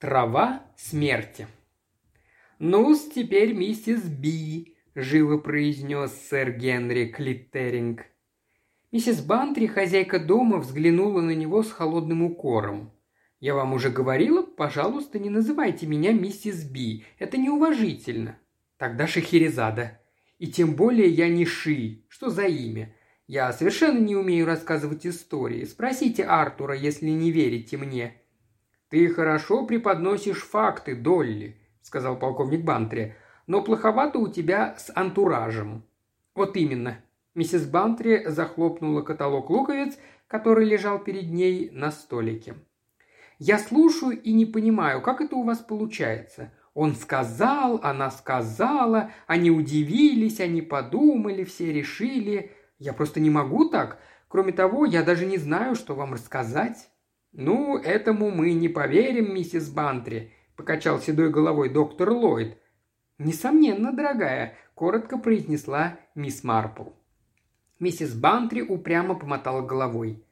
Трава смерти. ну теперь миссис Би», – живо произнес сэр Генри Клиттеринг. Миссис Бантри, хозяйка дома, взглянула на него с холодным укором. «Я вам уже говорила, пожалуйста, не называйте меня миссис Би. Это неуважительно». «Тогда Шахерезада. И тем более я не Ши. Что за имя? Я совершенно не умею рассказывать истории. Спросите Артура, если не верите мне». «Ты хорошо преподносишь факты, Долли», — сказал полковник Бантри, «но плоховато у тебя с антуражем». «Вот именно». Миссис Бантри захлопнула каталог луковиц, который лежал перед ней на столике. «Я слушаю и не понимаю, как это у вас получается. Он сказал, она сказала, они удивились, они подумали, все решили. Я просто не могу так. Кроме того, я даже не знаю, что вам рассказать». «Ну, этому мы не поверим, миссис Бантри», – покачал седой головой доктор Ллойд. «Несомненно, дорогая», – коротко произнесла мисс Марпл. Миссис Бантри упрямо помотала головой.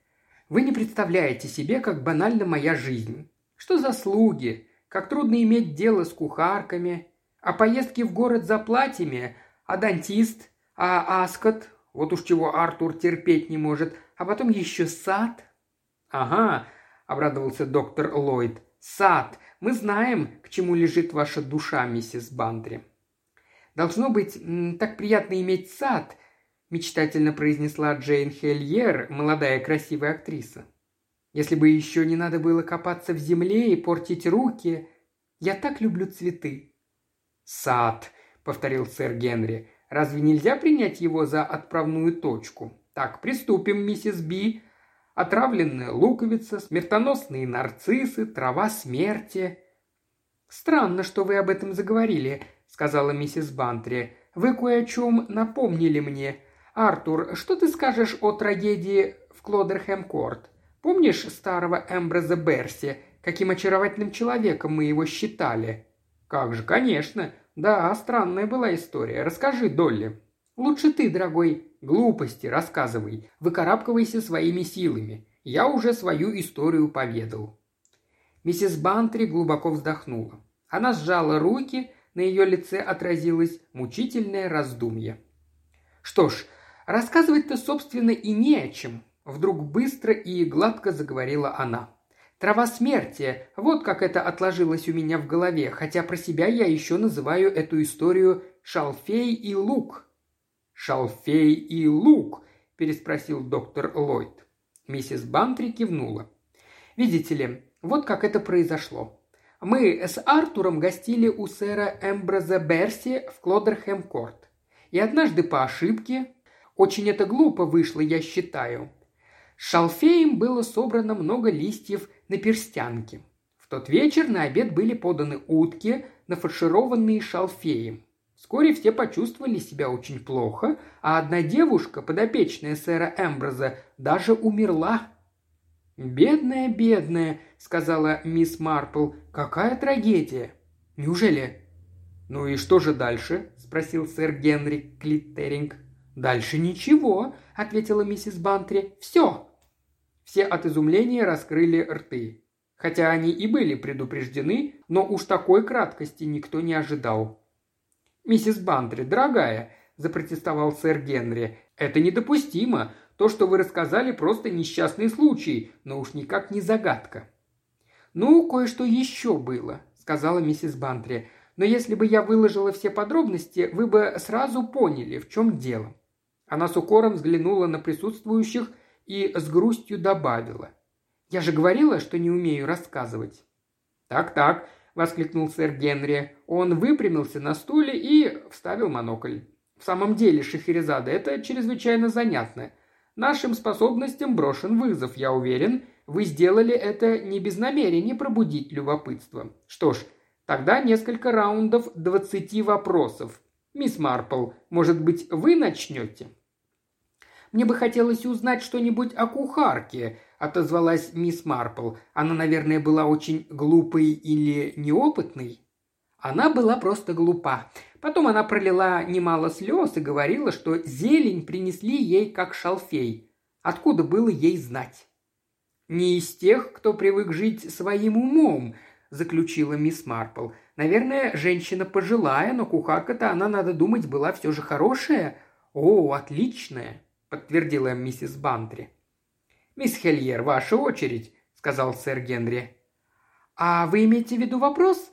«Вы не представляете себе, как банальна моя жизнь. Что за слуги? Как трудно иметь дело с кухарками. А поездки в город за платьями? А дантист? А аскот? Вот уж чего Артур терпеть не может. А потом еще сад?» «Ага, – обрадовался доктор Ллойд. «Сад! Мы знаем, к чему лежит ваша душа, миссис Бантри». «Должно быть, так приятно иметь сад», – мечтательно произнесла Джейн Хельер, молодая красивая актриса. «Если бы еще не надо было копаться в земле и портить руки. Я так люблю цветы». «Сад», – повторил сэр Генри. «Разве нельзя принять его за отправную точку? Так, приступим, миссис Би отравленная луковица, смертоносные нарциссы, трава смерти. «Странно, что вы об этом заговорили», — сказала миссис Бантри. «Вы кое о чем напомнили мне. Артур, что ты скажешь о трагедии в Клодерхэм-Корт? Помнишь старого Эмброза Берси? Каким очаровательным человеком мы его считали?» «Как же, конечно. Да, странная была история. Расскажи, Долли». «Лучше ты, дорогой. Глупости рассказывай. Выкарабкивайся своими силами. Я уже свою историю поведал». Миссис Бантри глубоко вздохнула. Она сжала руки, на ее лице отразилось мучительное раздумье. «Что ж, рассказывать-то, собственно, и не о чем», – вдруг быстро и гладко заговорила она. «Трава смерти, вот как это отложилось у меня в голове, хотя про себя я еще называю эту историю «Шалфей и лук», «Шалфей и лук?» – переспросил доктор Ллойд. Миссис Бантри кивнула. «Видите ли, вот как это произошло. Мы с Артуром гостили у сэра Эмброза Берси в Клодерхэм-Корт. И однажды по ошибке, очень это глупо вышло, я считаю, с шалфеем было собрано много листьев на перстянке. В тот вечер на обед были поданы утки, нафаршированные шалфеем. Вскоре все почувствовали себя очень плохо, а одна девушка, подопечная сэра Эмброза, даже умерла. «Бедная, бедная», — сказала мисс Марпл, — «какая трагедия?» «Неужели?» «Ну и что же дальше?» – спросил сэр Генри Клиттеринг. «Дальше ничего», – ответила миссис Бантри. «Все». Все от изумления раскрыли рты. Хотя они и были предупреждены, но уж такой краткости никто не ожидал. «Миссис Бантри, дорогая», – запротестовал сэр Генри, – «это недопустимо. То, что вы рассказали, просто несчастный случай, но уж никак не загадка». «Ну, кое-что еще было», – сказала миссис Бантри. «Но если бы я выложила все подробности, вы бы сразу поняли, в чем дело». Она с укором взглянула на присутствующих и с грустью добавила. «Я же говорила, что не умею рассказывать». «Так-так, воскликнул сэр Генри. Он выпрямился на стуле и вставил монокль. В самом деле, Шахерезада, это чрезвычайно занятно. Нашим способностям брошен вызов, я уверен. Вы сделали это не без намерения пробудить любопытство. Что ж, тогда несколько раундов двадцати вопросов. Мисс Марпл, может быть, вы начнете? Мне бы хотелось узнать что-нибудь о кухарке, – отозвалась мисс Марпл. «Она, наверное, была очень глупой или неопытной?» Она была просто глупа. Потом она пролила немало слез и говорила, что зелень принесли ей как шалфей. Откуда было ей знать? «Не из тех, кто привык жить своим умом», – заключила мисс Марпл. «Наверное, женщина пожилая, но кухарка-то она, надо думать, была все же хорошая». «О, отличная», – подтвердила миссис Бантри. «Мисс Хельер, ваша очередь», – сказал сэр Генри. «А вы имеете в виду вопрос?»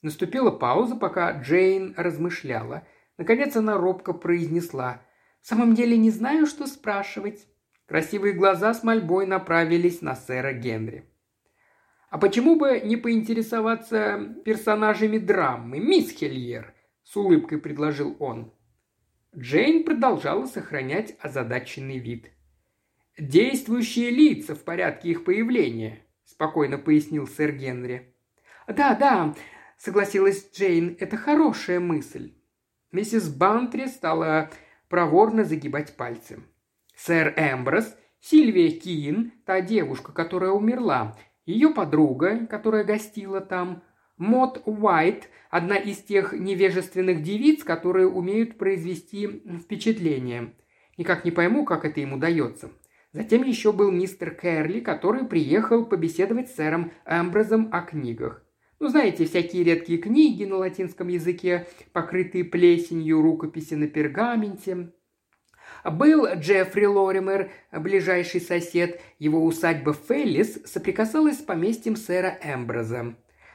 Наступила пауза, пока Джейн размышляла. Наконец она робко произнесла. «В самом деле не знаю, что спрашивать». Красивые глаза с мольбой направились на сэра Генри. «А почему бы не поинтересоваться персонажами драмы, мисс Хельер?» – с улыбкой предложил он. Джейн продолжала сохранять озадаченный вид. «Действующие лица в порядке их появления», – спокойно пояснил сэр Генри. «Да, да», – согласилась Джейн, – «это хорошая мысль». Миссис Бантри стала проворно загибать пальцы. Сэр Эмброс, Сильвия Кин, та девушка, которая умерла, ее подруга, которая гостила там, Мод Уайт, одна из тех невежественных девиц, которые умеют произвести впечатление. Никак не пойму, как это им удается. Затем еще был мистер Кэрли, который приехал побеседовать с сэром Эмброзом о книгах. Ну, знаете, всякие редкие книги на латинском языке, покрытые плесенью, рукописи на пергаменте. Был Джеффри Лоример, ближайший сосед. Его усадьба Феллис соприкасалась с поместьем сэра Эмброза.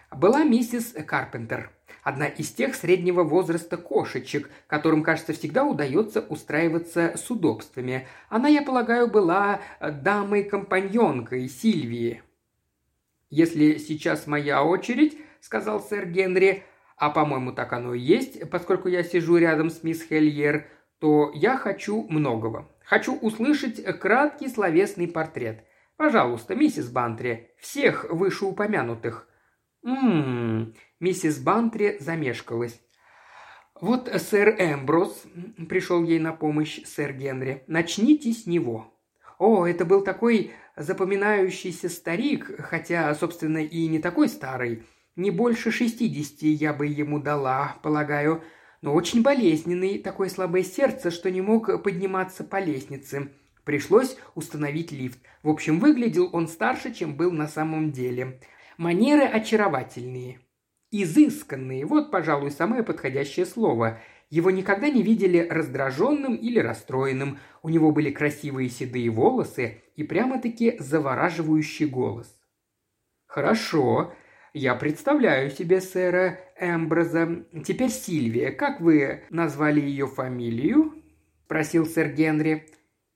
Была миссис Карпентер, одна из тех среднего возраста кошечек, которым, кажется, всегда удается устраиваться с удобствами. Она, я полагаю, была дамой-компаньонкой Сильвии. «Если сейчас моя очередь», — сказал сэр Генри, — «а, по-моему, так оно и есть, поскольку я сижу рядом с мисс Хельер», то я хочу многого. Хочу услышать краткий словесный портрет. Пожалуйста, миссис Бантри, всех вышеупомянутых. Ммм, миссис Бантри замешкалась. Вот сэр Эмброс, пришел ей на помощь сэр Генри, начните с него. О, это был такой запоминающийся старик, хотя, собственно, и не такой старый. Не больше шестидесяти я бы ему дала, полагаю но очень болезненный, такое слабое сердце, что не мог подниматься по лестнице. Пришлось установить лифт. В общем, выглядел он старше, чем был на самом деле. Манеры очаровательные. Изысканные – вот, пожалуй, самое подходящее слово. Его никогда не видели раздраженным или расстроенным. У него были красивые седые волосы и прямо-таки завораживающий голос. «Хорошо», я представляю себе сэра Эмброза. Теперь Сильвия. Как вы назвали ее фамилию?» – просил сэр Генри.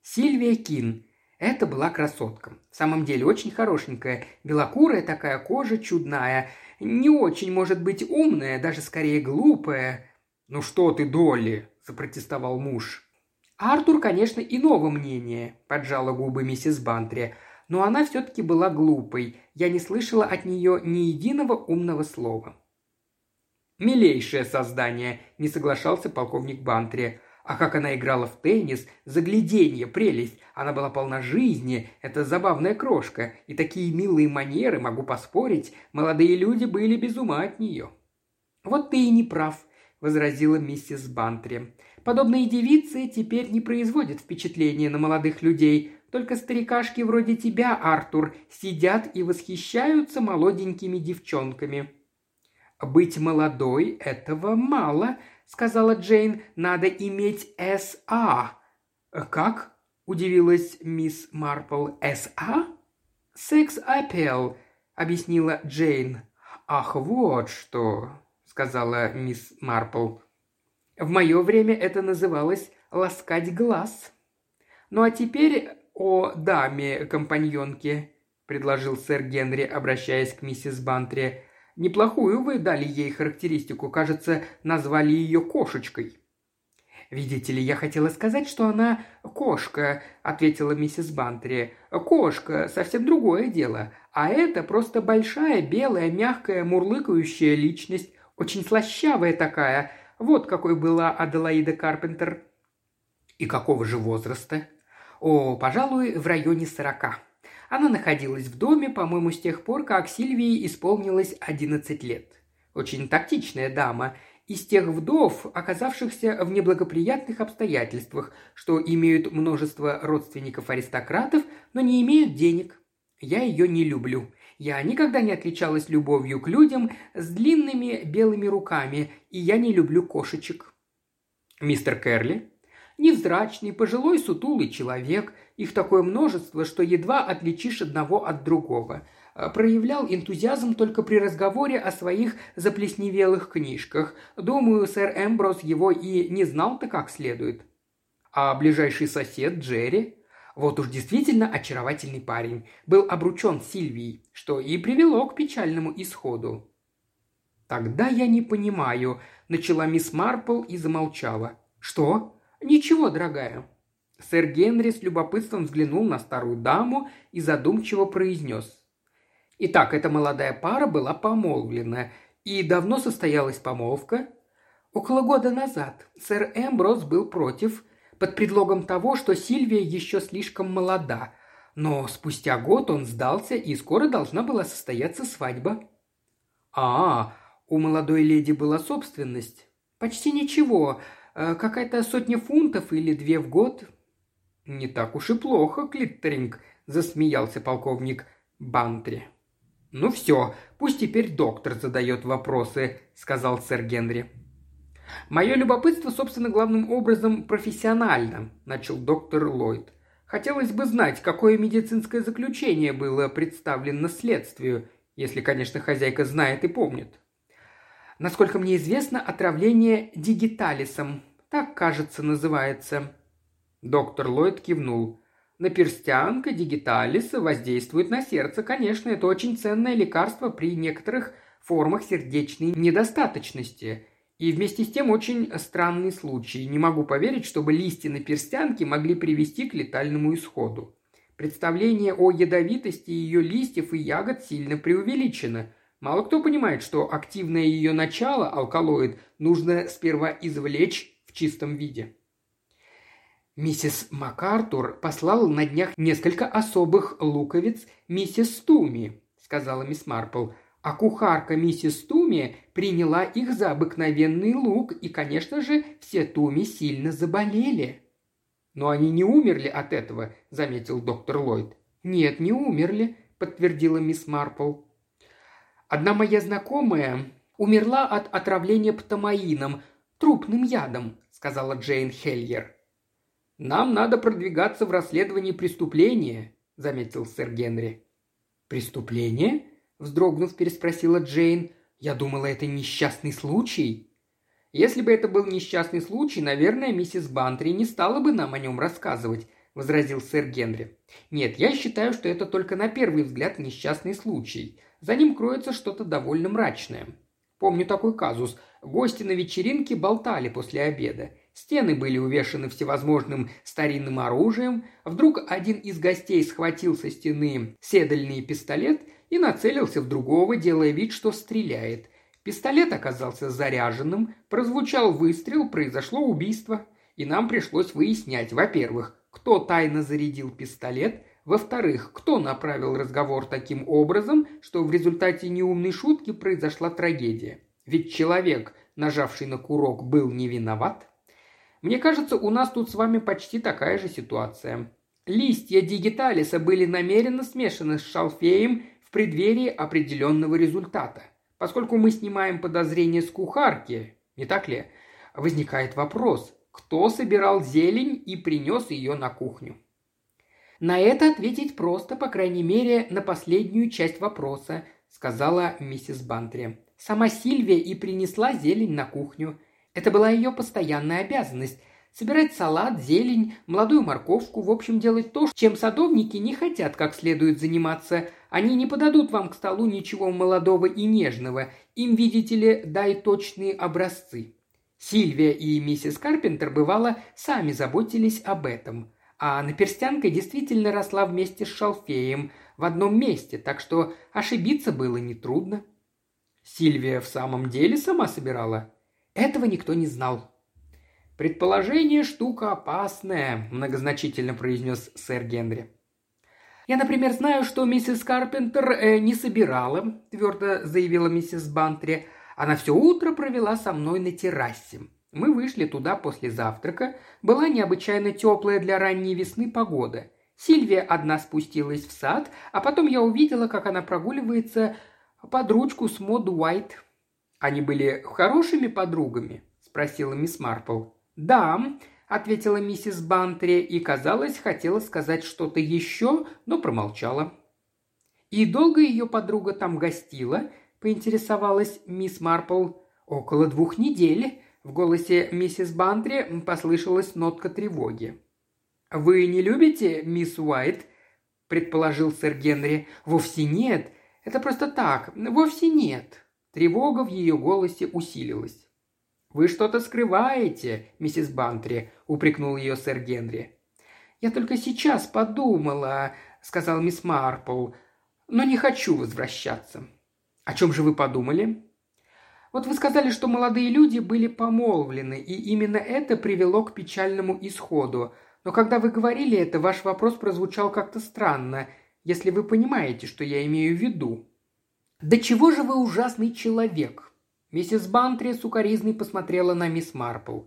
«Сильвия Кин. Это была красотка. В самом деле очень хорошенькая. Белокурая такая кожа чудная. Не очень, может быть, умная, даже скорее глупая. «Ну что ты, Долли?» – запротестовал муж. Артур, конечно, иного мнения, поджала губы миссис Бантри но она все-таки была глупой. Я не слышала от нее ни единого умного слова. «Милейшее создание», – не соглашался полковник Бантри. А как она играла в теннис, загляденье, прелесть. Она была полна жизни, это забавная крошка. И такие милые манеры, могу поспорить, молодые люди были без ума от нее. «Вот ты и не прав», – возразила миссис Бантри. «Подобные девицы теперь не производят впечатления на молодых людей. Только старикашки вроде тебя, Артур, сидят и восхищаются молоденькими девчонками». «Быть молодой – этого мало», – сказала Джейн. «Надо иметь С.А». «Как?» – удивилась мисс Марпл. «С.А.?» «Секс-апел», – объяснила Джейн. «Ах, вот что», – сказала мисс Марпл. «В мое время это называлось ласкать глаз». «Ну а теперь о даме-компаньонке», – предложил сэр Генри, обращаясь к миссис Бантри. «Неплохую вы дали ей характеристику. Кажется, назвали ее кошечкой». «Видите ли, я хотела сказать, что она кошка», – ответила миссис Бантри. «Кошка – совсем другое дело. А это просто большая, белая, мягкая, мурлыкающая личность. Очень слащавая такая. Вот какой была Аделаида Карпентер». «И какого же возраста?» О, пожалуй, в районе сорока. Она находилась в доме, по-моему, с тех пор, как Сильвии исполнилось 11 лет. Очень тактичная дама, из тех вдов, оказавшихся в неблагоприятных обстоятельствах, что имеют множество родственников-аристократов, но не имеют денег. Я ее не люблю. Я никогда не отличалась любовью к людям с длинными белыми руками, и я не люблю кошечек». «Мистер Керли?» «Невзрачный, пожилой, сутулый человек. Их такое множество, что едва отличишь одного от другого. Э, проявлял энтузиазм только при разговоре о своих заплесневелых книжках. Думаю, сэр Эмброс его и не знал-то как следует. А ближайший сосед Джерри? Вот уж действительно очаровательный парень. Был обручен Сильвией, что и привело к печальному исходу. «Тогда я не понимаю», – начала мисс Марпл и замолчала. «Что?» «Ничего, дорогая». Сэр Генри с любопытством взглянул на старую даму и задумчиво произнес. Итак, эта молодая пара была помолвлена. И давно состоялась помолвка? Около года назад. Сэр Эмброс был против, под предлогом того, что Сильвия еще слишком молода. Но спустя год он сдался, и скоро должна была состояться свадьба. А, у молодой леди была собственность. Почти ничего. Э, какая-то сотня фунтов или две в год. Не так уж и плохо, Клиттеринг, засмеялся полковник Бантри. «Ну все, пусть теперь доктор задает вопросы», – сказал сэр Генри. «Мое любопытство, собственно, главным образом профессионально», – начал доктор Ллойд. «Хотелось бы знать, какое медицинское заключение было представлено следствию, если, конечно, хозяйка знает и помнит». «Насколько мне известно, отравление дигиталисом. Так, кажется, называется». Доктор Ллойд кивнул. Наперстянка дигиталиса воздействует на сердце. Конечно, это очень ценное лекарство при некоторых формах сердечной недостаточности. И вместе с тем очень странный случай. Не могу поверить, чтобы листья наперстянки могли привести к летальному исходу. Представление о ядовитости ее листьев и ягод сильно преувеличено. Мало кто понимает, что активное ее начало, алкалоид, нужно сперва извлечь в чистом виде. Миссис МакАртур послала на днях несколько особых луковиц миссис Туми, сказала мисс Марпл. А кухарка миссис Туми приняла их за обыкновенный лук, и, конечно же, все Туми сильно заболели. «Но они не умерли от этого», – заметил доктор Ллойд. «Нет, не умерли», – подтвердила мисс Марпл. «Одна моя знакомая умерла от отравления птамаином, трупным ядом», – сказала Джейн Хельер. «Нам надо продвигаться в расследовании преступления», – заметил сэр Генри. «Преступление?» – вздрогнув, переспросила Джейн. «Я думала, это несчастный случай». «Если бы это был несчастный случай, наверное, миссис Бантри не стала бы нам о нем рассказывать», – возразил сэр Генри. «Нет, я считаю, что это только на первый взгляд несчастный случай. За ним кроется что-то довольно мрачное. Помню такой казус. Гости на вечеринке болтали после обеда. Стены были увешаны всевозможным старинным оружием. Вдруг один из гостей схватил со стены седельный пистолет и нацелился в другого, делая вид, что стреляет. Пистолет оказался заряженным, прозвучал выстрел, произошло убийство. И нам пришлось выяснять, во-первых, кто тайно зарядил пистолет, во-вторых, кто направил разговор таким образом, что в результате неумной шутки произошла трагедия. Ведь человек, нажавший на курок, был не виноват – мне кажется, у нас тут с вами почти такая же ситуация. Листья дигиталиса были намеренно смешаны с шалфеем в преддверии определенного результата. Поскольку мы снимаем подозрение с кухарки, не так ли, возникает вопрос, кто собирал зелень и принес ее на кухню. На это ответить просто, по крайней мере, на последнюю часть вопроса, сказала миссис Бантри. Сама Сильвия и принесла зелень на кухню. Это была ее постоянная обязанность – собирать салат, зелень, молодую морковку, в общем, делать то, чем садовники не хотят как следует заниматься. Они не подадут вам к столу ничего молодого и нежного. Им, видите ли, дай точные образцы. Сильвия и миссис Карпентер, бывало, сами заботились об этом. А наперстянка действительно росла вместе с шалфеем в одном месте, так что ошибиться было нетрудно. Сильвия в самом деле сама собирала этого никто не знал. «Предположение – штука опасная», – многозначительно произнес сэр Генри. «Я, например, знаю, что миссис Карпентер э, не собирала», – твердо заявила миссис Бантри. «Она все утро провела со мной на террасе. Мы вышли туда после завтрака. Была необычайно теплая для ранней весны погода. Сильвия одна спустилась в сад, а потом я увидела, как она прогуливается под ручку с Мод Уайт. Они были хорошими подругами?» – спросила мисс Марпл. «Да», – ответила миссис Бантри и, казалось, хотела сказать что-то еще, но промолчала. «И долго ее подруга там гостила?» – поинтересовалась мисс Марпл. «Около двух недель», в голосе миссис Бантри послышалась нотка тревоги. «Вы не любите мисс Уайт?» – предположил сэр Генри. «Вовсе нет. Это просто так. Вовсе нет». Тревога в ее голосе усилилась. «Вы что-то скрываете, миссис Бантри», – упрекнул ее сэр Генри. «Я только сейчас подумала», – сказал мисс Марпл, – «но не хочу возвращаться». «О чем же вы подумали?» Вот вы сказали, что молодые люди были помолвлены, и именно это привело к печальному исходу. Но когда вы говорили это, ваш вопрос прозвучал как-то странно, если вы понимаете, что я имею в виду. «Да чего же вы ужасный человек?» Миссис Бантри сукоризной посмотрела на мисс Марпл.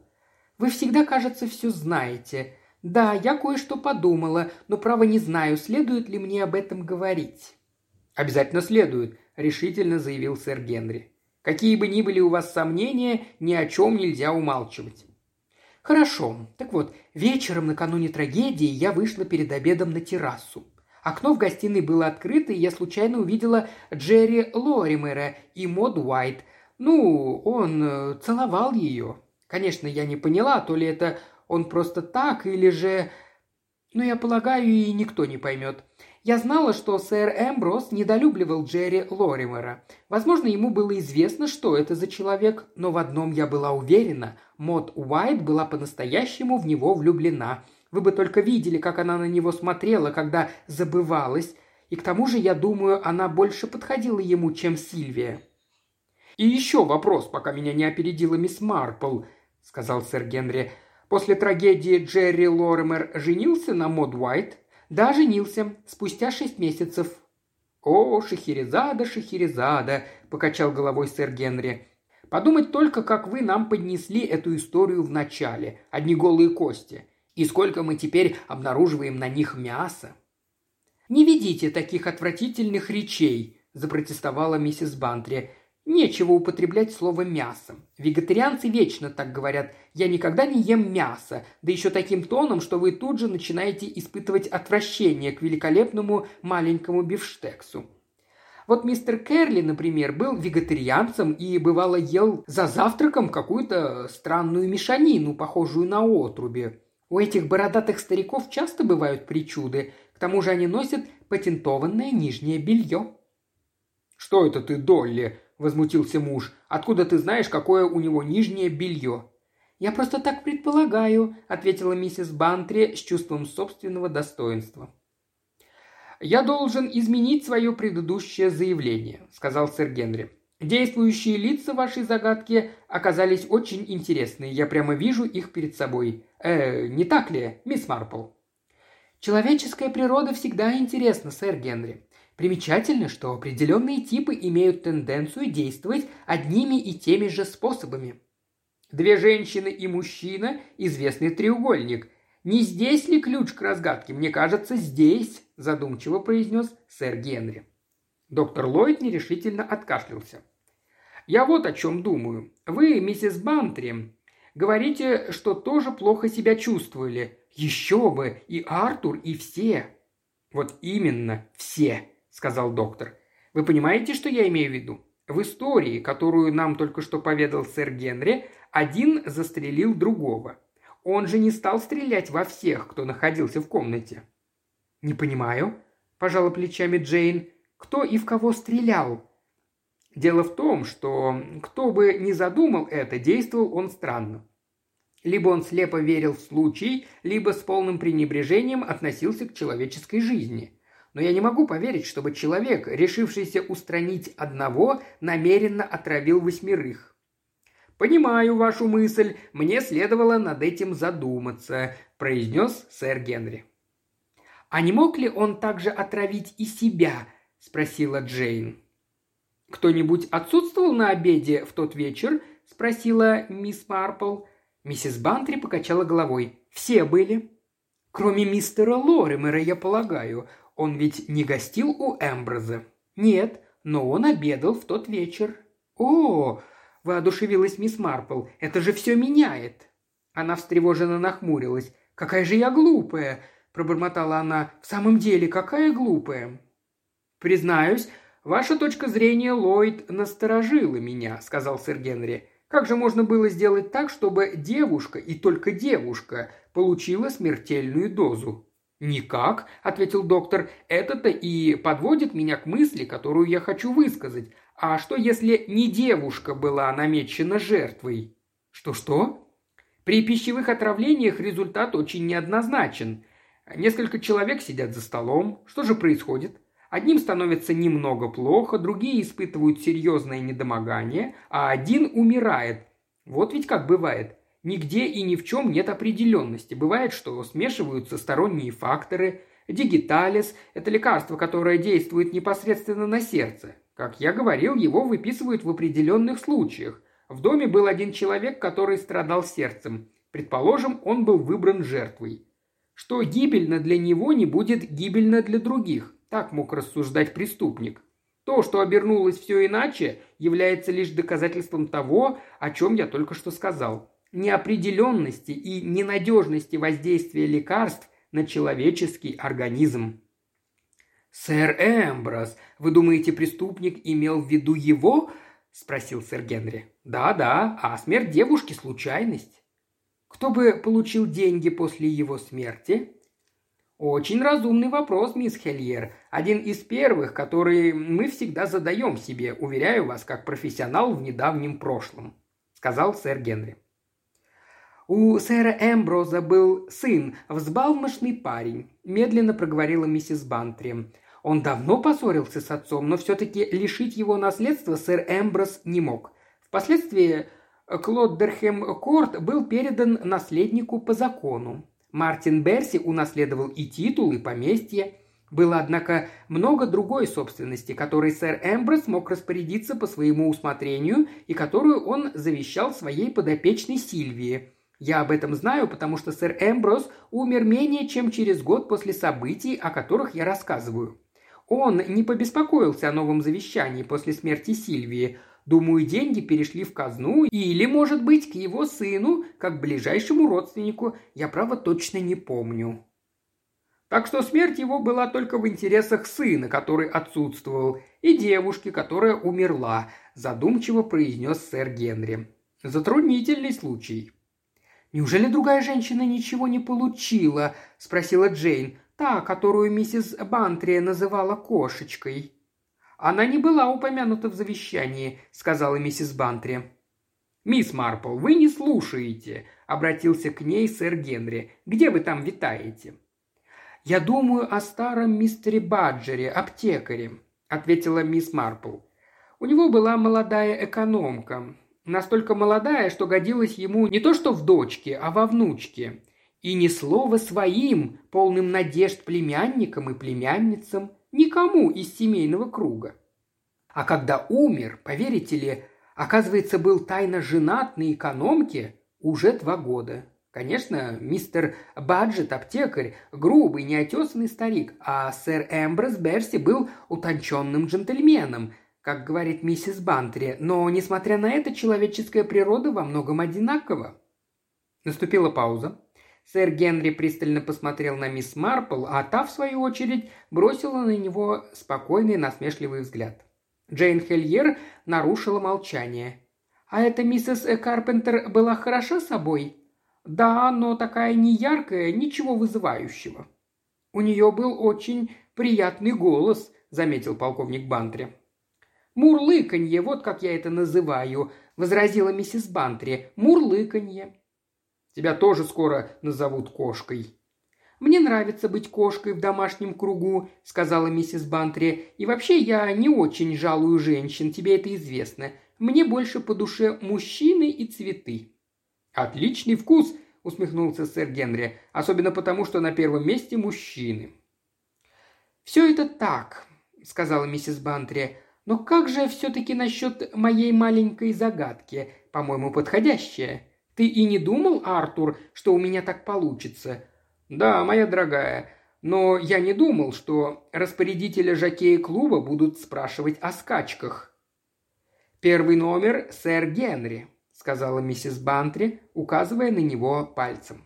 «Вы всегда, кажется, все знаете. Да, я кое-что подумала, но, право, не знаю, следует ли мне об этом говорить». «Обязательно следует», – решительно заявил сэр Генри. Какие бы ни были у вас сомнения, ни о чем нельзя умалчивать. Хорошо. Так вот, вечером накануне трагедии я вышла перед обедом на террасу. Окно в гостиной было открыто, и я случайно увидела Джерри Лоримера и Мод Уайт. Ну, он э, целовал ее. Конечно, я не поняла, то ли это он просто так, или же... Ну, я полагаю, и никто не поймет. Я знала, что сэр Эмброс недолюбливал Джерри Лоримера. Возможно, ему было известно, что это за человек, но в одном я была уверена. Мод Уайт была по-настоящему в него влюблена. Вы бы только видели, как она на него смотрела, когда забывалась. И к тому же, я думаю, она больше подходила ему, чем Сильвия. «И еще вопрос, пока меня не опередила мисс Марпл», — сказал сэр Генри. «После трагедии Джерри Лоример женился на Мод Уайт?» Да, женился. Спустя шесть месяцев». «О, Шахерезада, Шахерезада», – покачал головой сэр Генри. «Подумать только, как вы нам поднесли эту историю в начале. Одни голые кости. И сколько мы теперь обнаруживаем на них мяса». «Не ведите таких отвратительных речей», – запротестовала миссис Бантри. Нечего употреблять слово «мясо». Вегетарианцы вечно так говорят «я никогда не ем мясо», да еще таким тоном, что вы тут же начинаете испытывать отвращение к великолепному маленькому бифштексу. Вот мистер Керли, например, был вегетарианцем и бывало ел за завтраком какую-то странную мешанину, похожую на отруби. У этих бородатых стариков часто бывают причуды, к тому же они носят патентованное нижнее белье. «Что это ты, Долли?» – возмутился муж. «Откуда ты знаешь, какое у него нижнее белье?» «Я просто так предполагаю», – ответила миссис Бантри с чувством собственного достоинства. «Я должен изменить свое предыдущее заявление», – сказал сэр Генри. «Действующие лица вашей загадки оказались очень интересные. Я прямо вижу их перед собой. Э, не так ли, мисс Марпл?» «Человеческая природа всегда интересна, сэр Генри. Примечательно, что определенные типы имеют тенденцию действовать одними и теми же способами. Две женщины и мужчина – известный треугольник. Не здесь ли ключ к разгадке? Мне кажется, здесь, задумчиво произнес сэр Генри. Доктор Ллойд нерешительно откашлялся. «Я вот о чем думаю. Вы, миссис Бантри, говорите, что тоже плохо себя чувствовали. Еще бы, и Артур, и все». «Вот именно, все», сказал доктор. Вы понимаете, что я имею в виду? В истории, которую нам только что поведал сэр Генри, один застрелил другого. Он же не стал стрелять во всех, кто находился в комнате. «Не понимаю», – пожала плечами Джейн. «Кто и в кого стрелял?» Дело в том, что кто бы ни задумал это, действовал он странно. Либо он слепо верил в случай, либо с полным пренебрежением относился к человеческой жизни. Но я не могу поверить, чтобы человек, решившийся устранить одного, намеренно отравил восьмерых. «Понимаю вашу мысль, мне следовало над этим задуматься», – произнес сэр Генри. «А не мог ли он также отравить и себя?» – спросила Джейн. «Кто-нибудь отсутствовал на обеде в тот вечер?» – спросила мисс Марпл. Миссис Бантри покачала головой. «Все были». Кроме мистера Лоримера, я полагаю. Он ведь не гостил у Эмброза?» «Нет, но он обедал в тот вечер». «О!» – воодушевилась мисс Марпл. «Это же все меняет!» Она встревоженно нахмурилась. «Какая же я глупая!» – пробормотала она. «В самом деле, какая глупая!» «Признаюсь, ваша точка зрения, Ллойд, насторожила меня», – сказал сэр Генри. «Как же можно было сделать так, чтобы девушка, и только девушка, получила смертельную дозу?» «Никак», – ответил доктор, – «это-то и подводит меня к мысли, которую я хочу высказать. А что, если не девушка была намечена жертвой?» «Что-что?» «При пищевых отравлениях результат очень неоднозначен. Несколько человек сидят за столом. Что же происходит? Одним становится немного плохо, другие испытывают серьезное недомогание, а один умирает. Вот ведь как бывает. Нигде и ни в чем нет определенности. Бывает, что смешиваются сторонние факторы. Дигиталис – это лекарство, которое действует непосредственно на сердце. Как я говорил, его выписывают в определенных случаях. В доме был один человек, который страдал сердцем. Предположим, он был выбран жертвой. Что гибельно для него, не будет гибельно для других. Так мог рассуждать преступник. То, что обернулось все иначе, является лишь доказательством того, о чем я только что сказал неопределенности и ненадежности воздействия лекарств на человеческий организм. «Сэр Эмброс, вы думаете, преступник имел в виду его?» – спросил сэр Генри. «Да-да, а смерть девушки – случайность». «Кто бы получил деньги после его смерти?» «Очень разумный вопрос, мисс Хельер. Один из первых, которые мы всегда задаем себе, уверяю вас, как профессионал в недавнем прошлом», – сказал сэр Генри. «У сэра Эмброза был сын, взбалмошный парень», – медленно проговорила миссис Бантри. Он давно поссорился с отцом, но все-таки лишить его наследства сэр Эмброс не мог. Впоследствии Клоддерхэм Корт был передан наследнику по закону. Мартин Берси унаследовал и титул, и поместье. Было, однако, много другой собственности, которой сэр Эмброс мог распорядиться по своему усмотрению и которую он завещал своей подопечной Сильвии – я об этом знаю, потому что сэр Эмброс умер менее чем через год после событий, о которых я рассказываю. Он не побеспокоился о новом завещании после смерти Сильвии. Думаю, деньги перешли в казну или, может быть, к его сыну, как ближайшему родственнику. Я, право, точно не помню. Так что смерть его была только в интересах сына, который отсутствовал, и девушки, которая умерла, задумчиво произнес сэр Генри. Затруднительный случай. «Неужели другая женщина ничего не получила?» – спросила Джейн. «Та, которую миссис Бантрия называла кошечкой». «Она не была упомянута в завещании», – сказала миссис Бантри. «Мисс Марпл, вы не слушаете», – обратился к ней сэр Генри. «Где вы там витаете?» «Я думаю о старом мистере Баджере, аптекаре», – ответила мисс Марпл. У него была молодая экономка. Настолько молодая, что годилась ему не то что в дочке, а во внучке. И ни слова своим, полным надежд племянникам и племянницам, никому из семейного круга. А когда умер, поверите ли, оказывается, был тайно женат на экономке уже два года. Конечно, мистер Баджет, аптекарь, грубый, неотесанный старик, а сэр Эмброс Берси был утонченным джентльменом – как говорит миссис Бантри, но, несмотря на это, человеческая природа во многом одинакова. Наступила пауза. Сэр Генри пристально посмотрел на мисс Марпл, а та, в свою очередь, бросила на него спокойный насмешливый взгляд. Джейн Хельер нарушила молчание. «А эта миссис Карпентер была хороша собой?» «Да, но такая неяркая, ничего вызывающего». «У нее был очень приятный голос», — заметил полковник Бантри. «Мурлыканье, вот как я это называю», – возразила миссис Бантри. «Мурлыканье». «Тебя тоже скоро назовут кошкой». «Мне нравится быть кошкой в домашнем кругу», – сказала миссис Бантри. «И вообще я не очень жалую женщин, тебе это известно. Мне больше по душе мужчины и цветы». «Отличный вкус», – усмехнулся сэр Генри, «особенно потому, что на первом месте мужчины». «Все это так», – сказала миссис Бантри. Но как же все-таки насчет моей маленькой загадки, по-моему, подходящая? Ты и не думал, Артур, что у меня так получится? «Да, моя дорогая, но я не думал, что распорядителя жокея клуба будут спрашивать о скачках». «Первый номер – сэр Генри», – сказала миссис Бантри, указывая на него пальцем.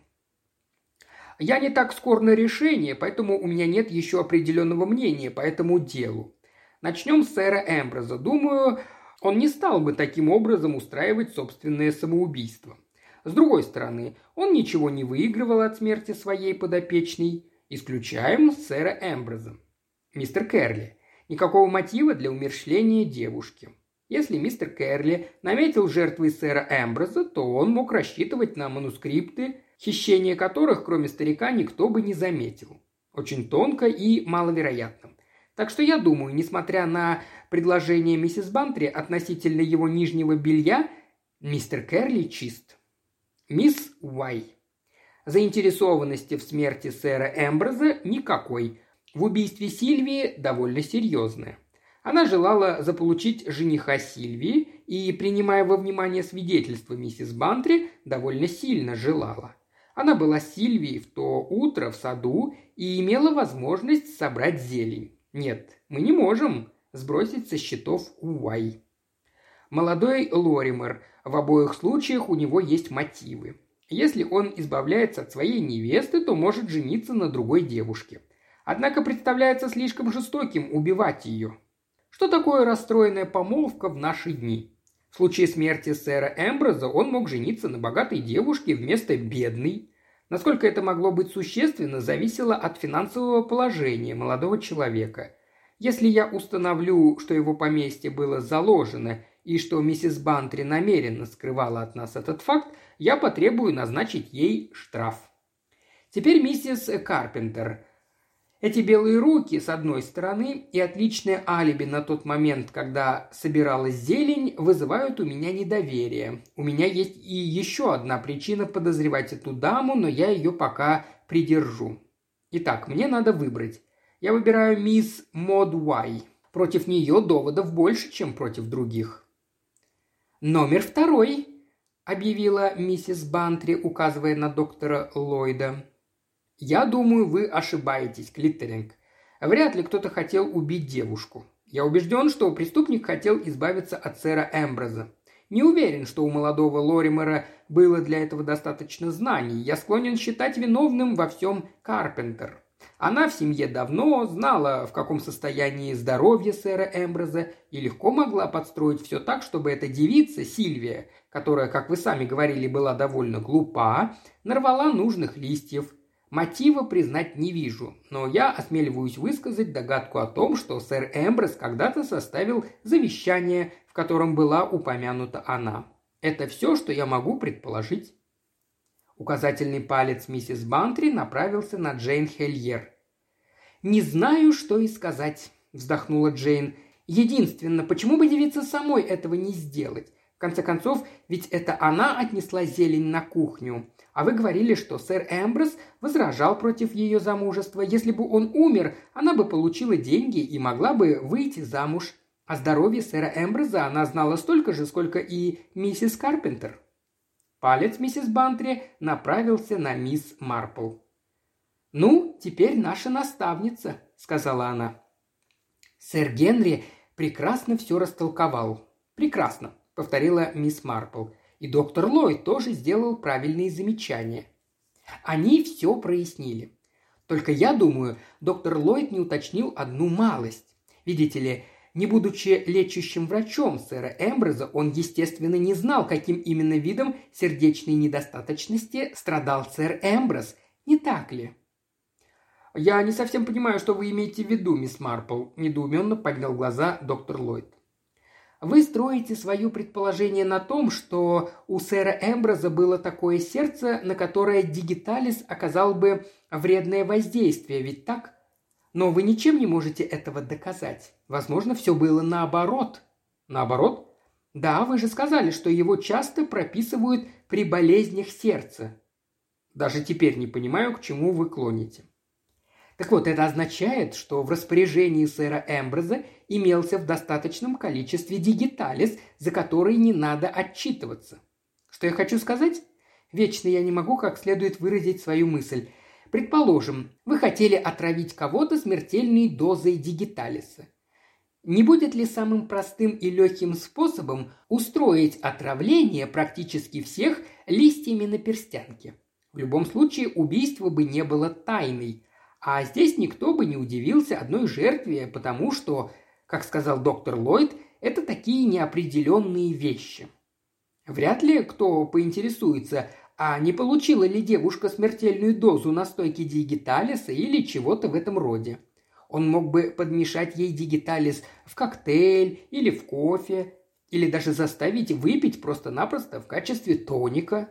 «Я не так скор на решение, поэтому у меня нет еще определенного мнения по этому делу. Начнем с сэра Эмброза. Думаю, он не стал бы таким образом устраивать собственное самоубийство. С другой стороны, он ничего не выигрывал от смерти своей подопечной. Исключаем сэра Эмброза. Мистер Керли. Никакого мотива для умершления девушки. Если мистер Керли наметил жертвой сэра Эмброза, то он мог рассчитывать на манускрипты, хищение которых, кроме старика, никто бы не заметил. Очень тонко и маловероятно. Так что я думаю, несмотря на предложение миссис Бантри относительно его нижнего белья, мистер Керли чист. Мисс Уай. Заинтересованности в смерти сэра Эмброза никакой. В убийстве Сильвии довольно серьезная. Она желала заполучить жениха Сильвии и, принимая во внимание свидетельство миссис Бантри, довольно сильно желала. Она была Сильвией в то утро в саду и имела возможность собрать зелень. Нет, мы не можем сбросить со счетов Уай. Молодой Лоример, в обоих случаях у него есть мотивы. Если он избавляется от своей невесты, то может жениться на другой девушке. Однако представляется слишком жестоким убивать ее. Что такое расстроенная помолвка в наши дни? В случае смерти сэра Эмброза он мог жениться на богатой девушке вместо бедной. Насколько это могло быть существенно, зависело от финансового положения молодого человека. Если я установлю, что его поместье было заложено и что миссис Бантри намеренно скрывала от нас этот факт, я потребую назначить ей штраф. Теперь миссис Карпентер. Эти белые руки, с одной стороны, и отличное алиби на тот момент, когда собиралась зелень, вызывают у меня недоверие. У меня есть и еще одна причина подозревать эту даму, но я ее пока придержу. Итак, мне надо выбрать. Я выбираю мисс Мод Уай. Против нее доводов больше, чем против других. «Номер второй», – объявила миссис Бантри, указывая на доктора Ллойда. «Я думаю, вы ошибаетесь, Клиттеринг. Вряд ли кто-то хотел убить девушку. Я убежден, что преступник хотел избавиться от сэра Эмброза. Не уверен, что у молодого Лоримера было для этого достаточно знаний. Я склонен считать виновным во всем Карпентер. Она в семье давно знала, в каком состоянии здоровье сэра Эмброза, и легко могла подстроить все так, чтобы эта девица, Сильвия, которая, как вы сами говорили, была довольно глупа, нарвала нужных листьев – Мотива признать не вижу, но я осмеливаюсь высказать догадку о том, что сэр Эмброс когда-то составил завещание, в котором была упомянута она. Это все, что я могу предположить. Указательный палец миссис Бантри направился на Джейн Хельер. «Не знаю, что и сказать», – вздохнула Джейн. «Единственно, почему бы девице самой этого не сделать? В конце концов, ведь это она отнесла зелень на кухню. А вы говорили, что сэр Эмброс возражал против ее замужества. Если бы он умер, она бы получила деньги и могла бы выйти замуж. О здоровье сэра Эмброза она знала столько же, сколько и миссис Карпентер. Палец миссис Бантри направился на мисс Марпл. «Ну, теперь наша наставница», — сказала она. Сэр Генри прекрасно все растолковал. «Прекрасно», — повторила мисс Марпл. И доктор Ллойд тоже сделал правильные замечания. Они все прояснили. Только я думаю, доктор Ллойд не уточнил одну малость. Видите ли, не будучи лечащим врачом сэра Эмброза, он, естественно, не знал, каким именно видом сердечной недостаточности страдал сэр Эмброз. Не так ли? «Я не совсем понимаю, что вы имеете в виду, мисс Марпл», – недоуменно поднял глаза доктор Ллойд. Вы строите свое предположение на том, что у сэра Эмброза было такое сердце, на которое Дигиталис оказал бы вредное воздействие, ведь так? Но вы ничем не можете этого доказать. Возможно, все было наоборот. Наоборот? Да, вы же сказали, что его часто прописывают при болезнях сердца. Даже теперь не понимаю, к чему вы клоните. Так вот, это означает, что в распоряжении сэра Эмброза имелся в достаточном количестве дигиталис, за который не надо отчитываться. Что я хочу сказать? Вечно я не могу как следует выразить свою мысль. Предположим, вы хотели отравить кого-то смертельной дозой дигиталиса. Не будет ли самым простым и легким способом устроить отравление практически всех листьями на перстянке? В любом случае убийство бы не было тайной, а здесь никто бы не удивился одной жертве, потому что, как сказал доктор Ллойд, это такие неопределенные вещи. Вряд ли кто поинтересуется, а не получила ли девушка смертельную дозу настойки дигиталиса или чего-то в этом роде. Он мог бы подмешать ей дигиталис в коктейль или в кофе, или даже заставить выпить просто-напросто в качестве тоника.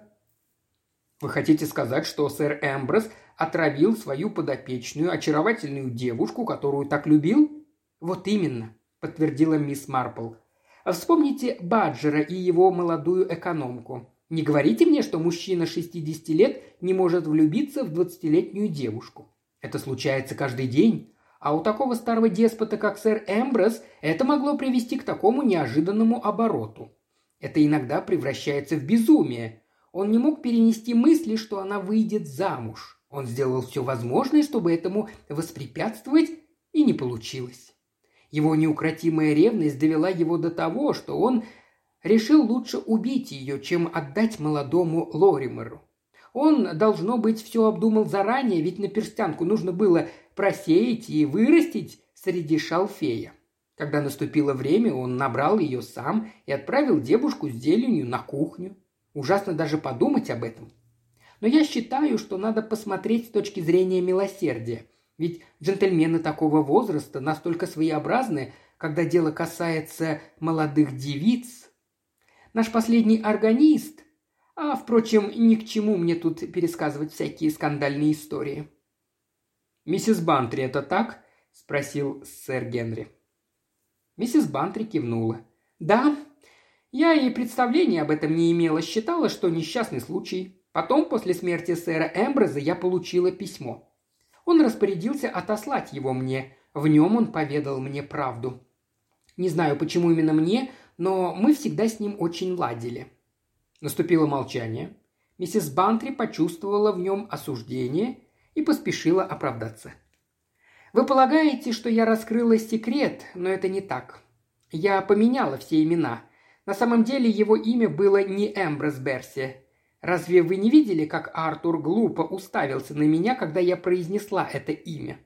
Вы хотите сказать, что сэр Эмброс отравил свою подопечную, очаровательную девушку, которую так любил? Вот именно, подтвердила мисс Марпл. Вспомните Баджера и его молодую экономку. Не говорите мне, что мужчина 60 лет не может влюбиться в 20-летнюю девушку. Это случается каждый день. А у такого старого деспота, как сэр Эмброс, это могло привести к такому неожиданному обороту. Это иногда превращается в безумие. Он не мог перенести мысли, что она выйдет замуж. Он сделал все возможное, чтобы этому воспрепятствовать, и не получилось. Его неукротимая ревность довела его до того, что он решил лучше убить ее, чем отдать молодому Лоримеру. Он, должно быть, все обдумал заранее, ведь на перстянку нужно было просеять и вырастить среди шалфея. Когда наступило время, он набрал ее сам и отправил девушку с зеленью на кухню. Ужасно даже подумать об этом. Но я считаю, что надо посмотреть с точки зрения милосердия. Ведь джентльмены такого возраста настолько своеобразны, когда дело касается молодых девиц. Наш последний органист – а, впрочем, ни к чему мне тут пересказывать всякие скандальные истории. «Миссис Бантри, это так?» – спросил сэр Генри. Миссис Бантри кивнула. «Да, я и представления об этом не имела, считала, что несчастный случай. Потом, после смерти сэра Эмброза, я получила письмо. Он распорядился отослать его мне. В нем он поведал мне правду. Не знаю, почему именно мне, но мы всегда с ним очень ладили. Наступило молчание. Миссис Бантри почувствовала в нем осуждение и поспешила оправдаться. «Вы полагаете, что я раскрыла секрет, но это не так. Я поменяла все имена. На самом деле его имя было не Эмброс Берси. Разве вы не видели, как Артур глупо уставился на меня, когда я произнесла это имя?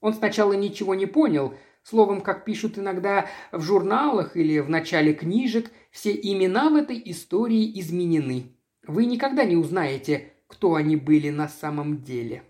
Он сначала ничего не понял, Словом, как пишут иногда в журналах или в начале книжек, все имена в этой истории изменены. Вы никогда не узнаете, кто они были на самом деле.